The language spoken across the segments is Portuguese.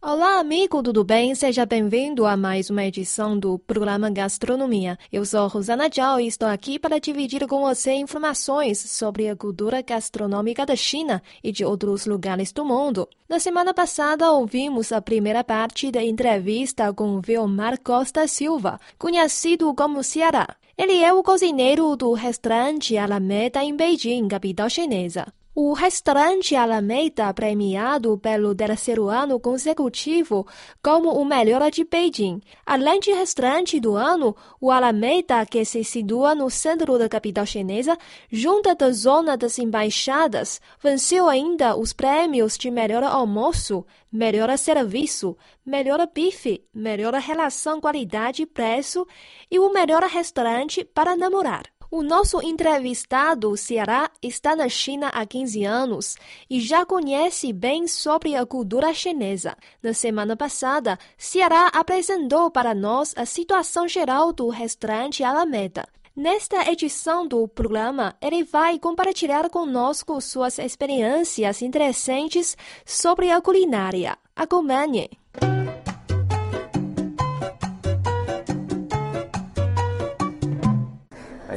Olá, amigo, tudo bem? Seja bem-vindo a mais uma edição do programa Gastronomia. Eu sou Rosana Zhao e estou aqui para dividir com você informações sobre a cultura gastronômica da China e de outros lugares do mundo. Na semana passada, ouvimos a primeira parte da entrevista com Vilmar Costa Silva, conhecido como Ceará. Ele é o cozinheiro do restaurante Alameda em Beijing, capital chinesa. O restaurante Alameda, premiado pelo terceiro ano consecutivo como o melhor de Beijing. Além de restaurante do ano, o Alameda, que se situa no centro da capital chinesa, junto da zona das embaixadas, venceu ainda os prêmios de melhor almoço, melhor serviço, melhor bife, melhor relação qualidade-preço e o melhor restaurante para namorar. O nosso entrevistado Ceará está na China há 15 anos e já conhece bem sobre a cultura chinesa. Na semana passada, Ceará apresentou para nós a situação geral do restaurante Alameda. Nesta edição do programa, ele vai compartilhar conosco suas experiências interessantes sobre a culinária. Acompanhe!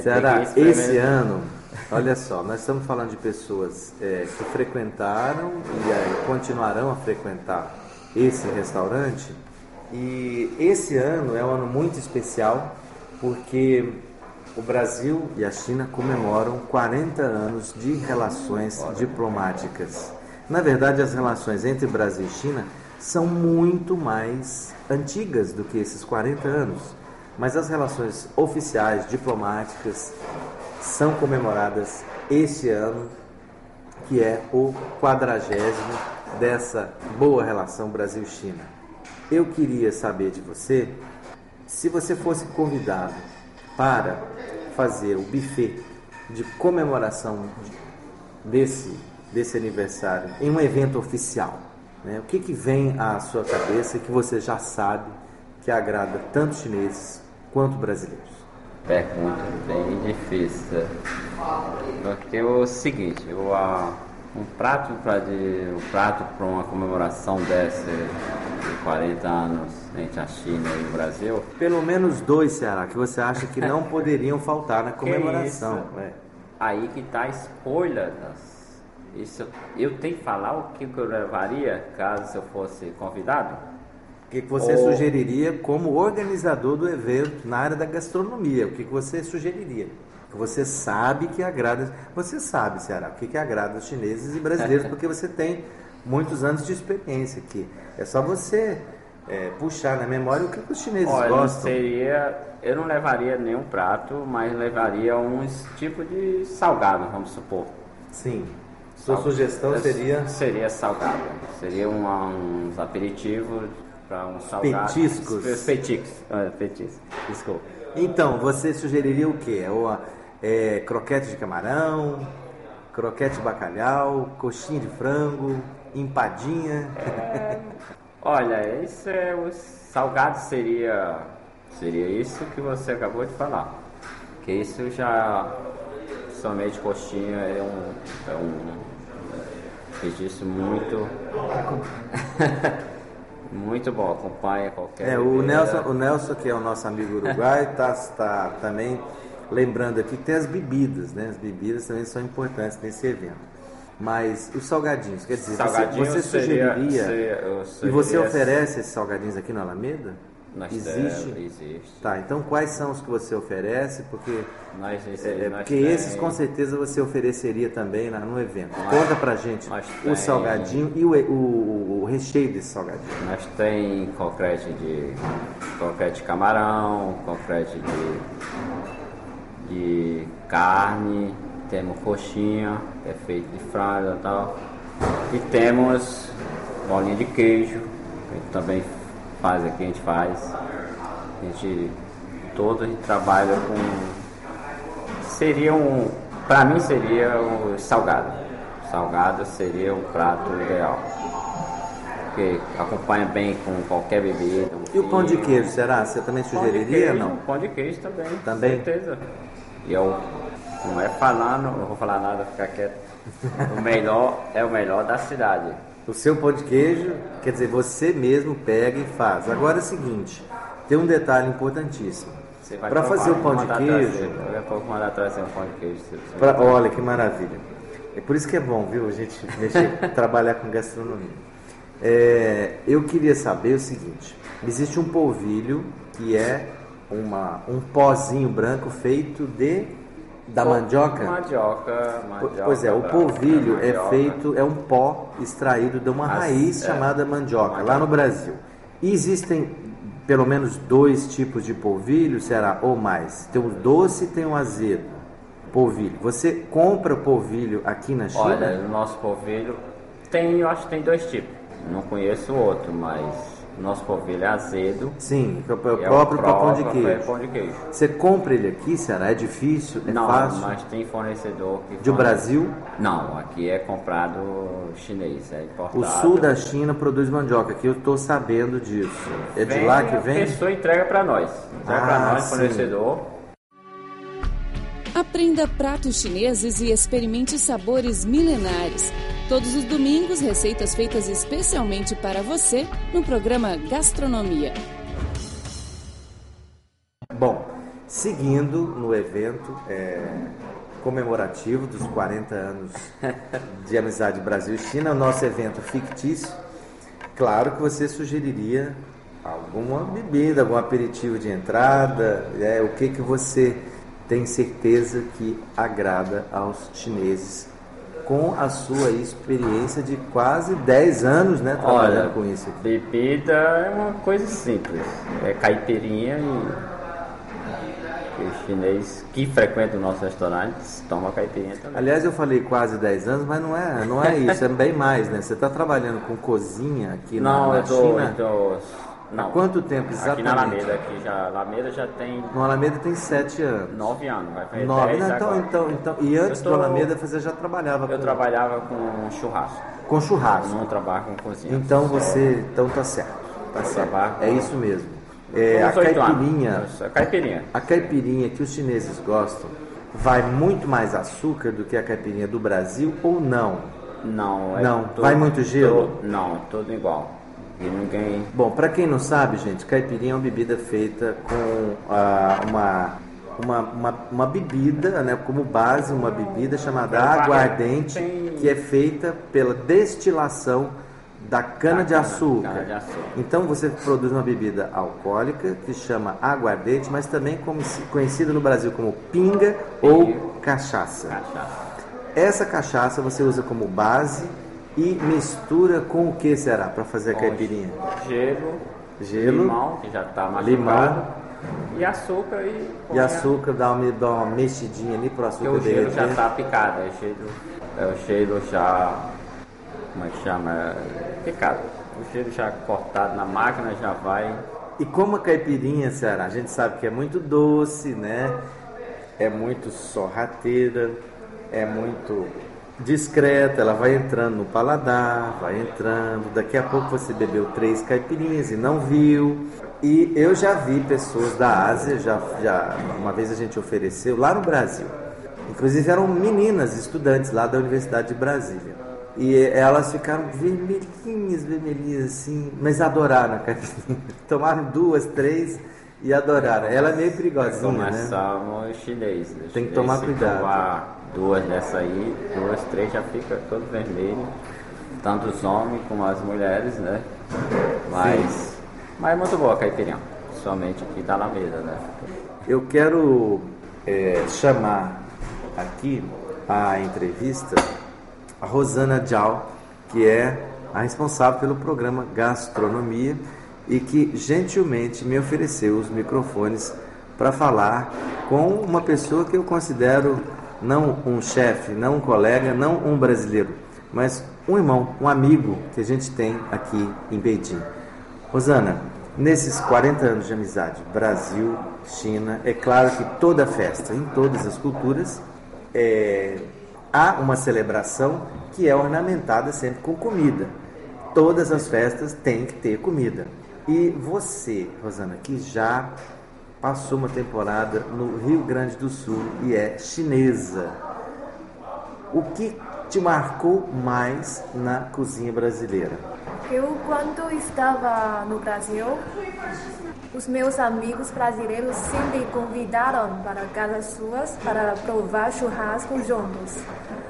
Ceará, esse ano, olha só, nós estamos falando de pessoas é, que frequentaram e é, continuarão a frequentar esse restaurante. E esse ano é um ano muito especial porque o Brasil e a China comemoram 40 anos de relações diplomáticas. Na verdade, as relações entre Brasil e China são muito mais antigas do que esses 40 anos mas as relações oficiais, diplomáticas, são comemoradas este ano, que é o quadragésimo dessa boa relação Brasil-China. Eu queria saber de você se você fosse convidado para fazer o buffet de comemoração desse, desse aniversário em um evento oficial. Né? O que, que vem à sua cabeça que você já sabe que agrada tanto chineses quanto brasileiros? Pergunta bem difícil. Porque é o seguinte, eu, um prato para um prato para uma comemoração dessa de 40 anos entre a China e o Brasil. Pelo menos dois, Ceará, que você acha que não poderiam faltar na comemoração. É. Aí que está a escolha das. Isso, eu tenho que falar o que eu levaria caso eu fosse convidado? O que, que você sugeriria como organizador do evento na área da gastronomia? O que, que você sugeriria? Que você sabe que agrada. Você sabe, Ceará, o que, que agrada os chineses e brasileiros, porque você tem muitos anos de experiência aqui. É só você é, puxar na memória o que, que os chineses Olha, gostam. Seria, eu não levaria nenhum prato, mas levaria um tipo de salgado, vamos supor. Sim. Sua Sal... sugestão seria? Seria salgado. Seria um, uns aperitivos para um salgado. Petiscos. Petiscos. Ah, petiscos. Desculpa. Então, você sugeriria o quê? Ou, é, croquete de camarão, croquete de bacalhau, coxinha de frango, empadinha? É... Olha, isso é o salgado seria seria isso que você acabou de falar. Que isso já somente coxinha é um é um petisco muito Muito bom, acompanha qualquer. É, o Nelson, o Nelson, que é o nosso amigo uruguai, está tá também lembrando aqui que tem as bebidas, né? As bebidas também são importantes nesse evento. Mas os salgadinhos, quer dizer, salgadinho você, você seria, sugeriria. Seria, e você oferece esses salgadinhos aqui no Alameda? Nós existe? existe. Tá, então quais são os que você oferece? Porque, nós, é, nós porque tem... esses com certeza você ofereceria também lá no evento. Nós, Conta pra gente o salgadinho e o, o, o, recheio desse salgadinho. Nós tem concrete de concrete de camarão, concrete de, de carne, temos coxinha, que é feito de frango e tal. E temos bolinha de queijo, que também faz aqui, a gente faz. A gente todo a gente trabalha com. Seria um. Pra mim seria o salgado. Salgado seria o prato ideal. Porque acompanha bem com qualquer bebida. e o pão de queijo, será? Você também sugeriria não? Pão de queijo também. Também? Com certeza. E eu, não é falando, não vou falar nada, ficar quieto. O melhor é o melhor da cidade. O seu pão de queijo, quer dizer, você mesmo pega e faz. Agora é o seguinte, tem um detalhe importantíssimo. Para fazer o pão de queijo. Daqui a pouco mandar trazer pão de queijo. Pra, olha que maravilha. É por isso que é bom, viu, a gente mexer, trabalhar com gastronomia. É, eu queria saber o seguinte: existe um polvilho que é uma, um pozinho branco feito de da mandioca? Mandioca, mandioca. Pois é, o polvilho é feito, é um pó extraído de uma As, raiz é, chamada mandioca, mandioca, lá no Brasil. E existem pelo menos dois tipos de polvilho, será? Ou mais? Tem o doce e tem o azedo. Polvilho. Você compra polvilho aqui na China? Olha, o nosso polvilho tem, eu acho que tem dois tipos. Não conheço outro, mas nosso polvilho é azedo. Sim, é o próprio, é o próprio pão de queijo. Pão de queijo. Você compra ele aqui, será? É difícil? É não, fácil? mas tem fornecedor que. De Brasil? Não, aqui é comprado chinês, é importado. O sul da China produz mandioca, aqui eu estou sabendo disso. É de lá que vem? A pessoa entrega para nós. Entrega ah, para nós, sim. fornecedor. Aprenda pratos chineses e experimente sabores milenares. Todos os domingos, receitas feitas especialmente para você no programa Gastronomia. Bom, seguindo no evento é, comemorativo dos 40 anos de Amizade Brasil-China, o nosso evento fictício, claro que você sugeriria alguma bebida, algum aperitivo de entrada, é, o que, que você tem certeza que agrada aos chineses com a sua experiência de quase 10 anos, né, trabalhando Olha, com isso. Bebida é uma coisa simples, é caipirinha e o chinês que frequenta o nosso restaurante toma caipirinha também. Aliás, eu falei quase 10 anos, mas não é, não é isso, é bem mais, né? Você está trabalhando com cozinha aqui não, na, na eu tô, China? Eu tô não. Há quanto tempo exatamente? Aqui na Alameda, aqui já, Alameda já tem... No Alameda tem sete anos. Nove anos, vai fazer Nove, dez então, então, então, e antes tô, do Alameda você já trabalhava Eu com... trabalhava com churrasco. Com churrasco? Eu não trabalho com cozinha. Então você, então tá certo, tá certo. É isso mesmo. É, a caipirinha, a caipirinha. A caipirinha que os chineses gostam vai muito mais açúcar do que a caipirinha do Brasil ou não? Não, é não. vai muito gelo? não, tudo igual. E ninguém. Bom, para quem não sabe, gente, caipirinha é uma bebida feita com ah, uma, uma, uma, uma, bebida, né, como base, uma bebida chamada aguardente, que é feita pela destilação da cana, de, açúcar. cana de açúcar. Então você produz uma bebida alcoólica que chama aguardente, mas também conhecida no Brasil como pinga ou cachaça. cachaça. Essa cachaça você usa como base e mistura com o que será para fazer a caipirinha? Gelo, gelo, limão, que já está machucado, limão, e açúcar e E açúcar, dá uma, dá uma mexidinha ali para o açúcar Porque o gelo já está picado, é o gelo, é o gelo já, como é que chama, picado. O gelo já cortado na máquina já vai... E como a caipirinha, Ceará, a gente sabe que é muito doce, né? É muito sorrateira, é muito discreta, ela vai entrando no paladar, vai entrando. Daqui a pouco você bebeu três caipirinhas e não viu. E eu já vi pessoas da Ásia, já, já uma vez a gente ofereceu lá no Brasil. Inclusive eram meninas, estudantes lá da Universidade de Brasília. E elas ficaram vermelhinhas, vermelhinhas assim, mas adoraram a caipirinha. Tomaram duas, três e adoraram. Ela é meio perigosinha, né? Começamos chinês. Né? Tem que tomar cuidado. Duas dessa aí, duas, três já fica todo vermelho. Tanto os homens como as mulheres, né? Mas, mas é muito boa a caipirinha. Somente aqui tá na mesa, né? Eu quero é, chamar aqui a entrevista a Rosana Dial, que é a responsável pelo programa Gastronomia e que gentilmente me ofereceu os microfones para falar com uma pessoa que eu considero não um chefe, não um colega, não um brasileiro, mas um irmão, um amigo que a gente tem aqui em Beijing. Rosana, nesses 40 anos de amizade, Brasil, China, é claro que toda festa, em todas as culturas, é, há uma celebração que é ornamentada sempre com comida. Todas as festas têm que ter comida. E você, Rosana, que já passou uma temporada no Rio Grande do Sul e é chinesa. O que te marcou mais na cozinha brasileira? Eu, quando estava no Brasil, os meus amigos brasileiros sempre convidaram para casas suas para provar churrasco juntos.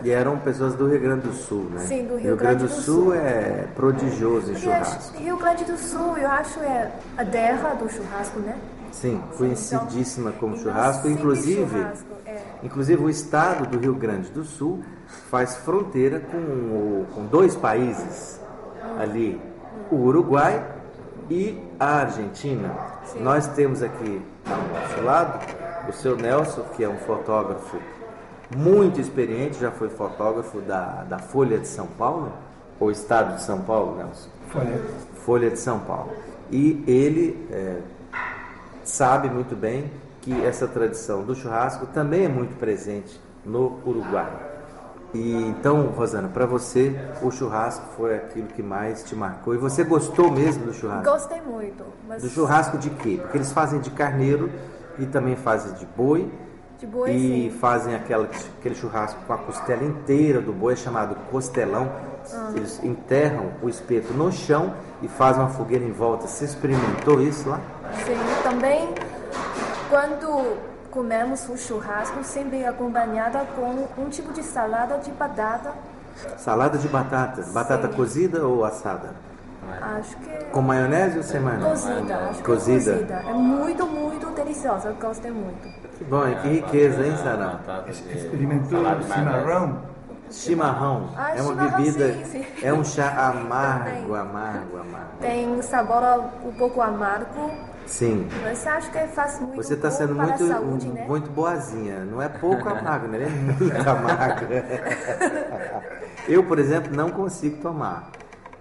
E eram pessoas do Rio Grande do Sul, né? Sim, do Rio, Grande, do Sul, é prodigioso em Porque churrasco. Rio Grande do Sul, eu acho, é a terra do churrasco, né? Sim, conhecidíssima como Então, churrasco, inclusive, churrasco, é. inclusive o estado do Rio Grande do Sul faz fronteira com, o- com dois países ali, o Uruguai e a Argentina. Nós temos aqui ao nosso lado o seu Nelson, que é um fotógrafo muito experiente, já foi fotógrafo da, da Folha de São Paulo, ou Estado de São Paulo, Nelson? Folha. Folha de São Paulo. E ele é, sabe muito bem que essa tradição do churrasco também é muito presente no Uruguai. E então, Rosana, para você o churrasco foi aquilo que mais te marcou e você gostou mesmo do churrasco? Gostei muito. Mas Do churrasco de quê? Porque eles fazem de carneiro e também fazem de boi. De boi, e sim. fazem aquela, aquele churrasco com a costela inteira do boi, é chamado costelão. Ah. Eles enterram o espeto no chão e fazem uma fogueira em volta. Você experimentou isso lá? Sim, também quando comemos o churrasco, sempre acompanhada com um tipo de salada de batata. Salada de batata. Batata Sim. cozida ou assada? Acho que Com maionese ou sem maionese? cozida. Acho que Cozida. é cozida. É muito, muito deliciosa. Eu Gostei muito. Que bom, hein? que riqueza, hein, Sarah? De Experimentou chimarrão? Chimarrão. Ah, é uma chimarrão, bebida, sim, sim. é um chá amargo, amargo, amargo. Tem sabor um pouco amargo, Sim. mas acho que faz muito Você está bom sendo muito, a saúde, né? muito boazinha. Não é pouco amargo, né? Ele é muito amargo. Eu, por exemplo, não consigo tomar.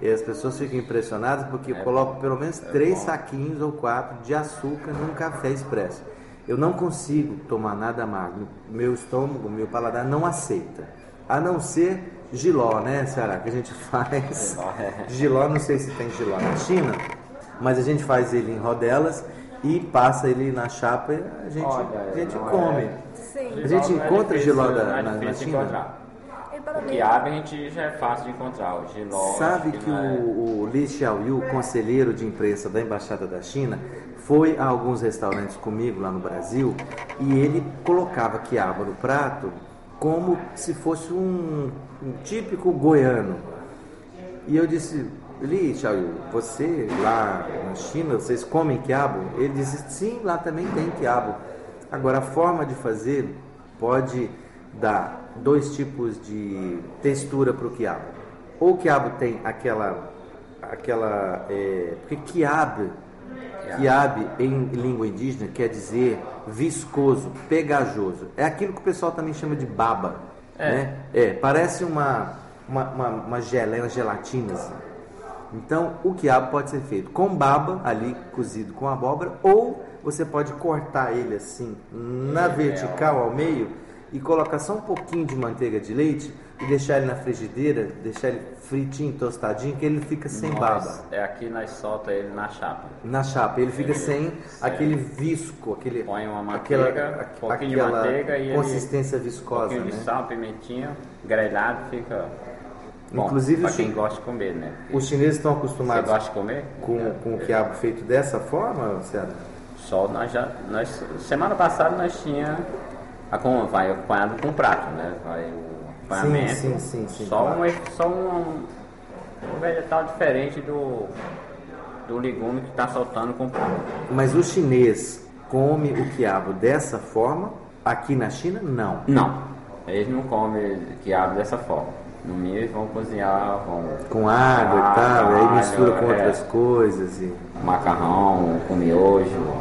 E as pessoas ficam impressionadas porque eu coloco pelo menos três saquinhos ou quatro de açúcar num café expresso. Eu não consigo tomar nada amargo. Meu estômago, meu paladar não aceita. A não ser giló, né, Ceará? Que a gente faz. Giló, é. Giló, não sei se tem giló na China, mas a gente faz ele em rodelas e passa ele na chapa e a gente, Olha, a gente não come. é- Sim. A gente Não é encontra difícil, giló da- é na- China? encontrar. E O mim, quiabo a gente já é fácil de encontrar. O giló. Sabe que é- o, o Li Xiaoyu, conselheiro de imprensa da Embaixada da China, foi a alguns restaurantes comigo lá no Brasil e ele colocava quiabo no prato como se fosse um, um típico goiano. E eu disse, Li Xiaoyu, você lá na China, vocês comem quiabo? Ele disse, sim, lá também tem quiabo. Agora, a forma de fazer pode dar dois tipos de textura para o quiabo. Ou o quiabo tem aquela, aquela, é, porque quiabo, quiabo em língua indígena quer dizer viscoso, pegajoso. É aquilo que o pessoal também chama de baba, É. né? É, parece uma, uma, uma, uma geleia, uma gelatina assim. Então, o quiabo pode ser feito com baba, ali cozido com abóbora, ou você pode cortar ele assim, na vertical ao meio, e colocar só um pouquinho de manteiga de leite e deixar ele na frigideira, deixar ele fritinho, tostadinho, que ele fica sem Nós- baba. É aqui nós solta ele na chapa. Na chapa, ele fica Ele- sem certo. aquele visco, aquele, Põe uma aquela, manteiga, um pouquinho de aquela manteiga e ele- consistência Um viscosa, pouquinho de né? sal, pimentinha, grelhado, fica bom. Inclusive, pra o quem gosta de comer, né? Os chineses estão Você acostumados gosta de comer? com, com o quiabo feito dessa forma, Ceará? Só nós já. Nós, semana passada nós tinha vai acompanhado com prato, né? Vai o acompanhamento. sim, sim, sim, Só, claro. um, só um, um vegetal diferente do, do legume que está soltando com prato. Mas o chinês come o quiabo dessa forma, aqui na China, não. Não, eles não comem quiabo dessa forma. No eles vão cozinhar, vão Com água e tal, aí mistura com é. outras coisas. E... macarrão, com miojo,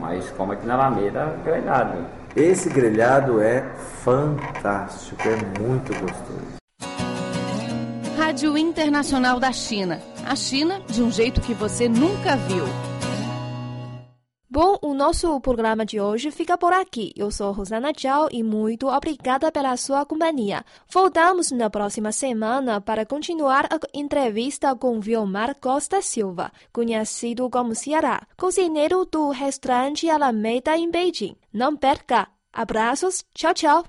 mas como aqui na Alameda, grelhado. Esse grelhado é fantástico, é muito gostoso. Rádio Internacional da China. A China de um jeito que você nunca viu. Bom, o nosso programa de hoje fica por aqui. Eu sou Rosana Tchau e muito obrigada pela sua companhia. Voltamos na próxima semana para continuar a entrevista com Vilmar Costa Silva, conhecido como Ceará, cozinheiro do restaurante Alameda em Beijing. Não perca! Abraços, tchau, tchau!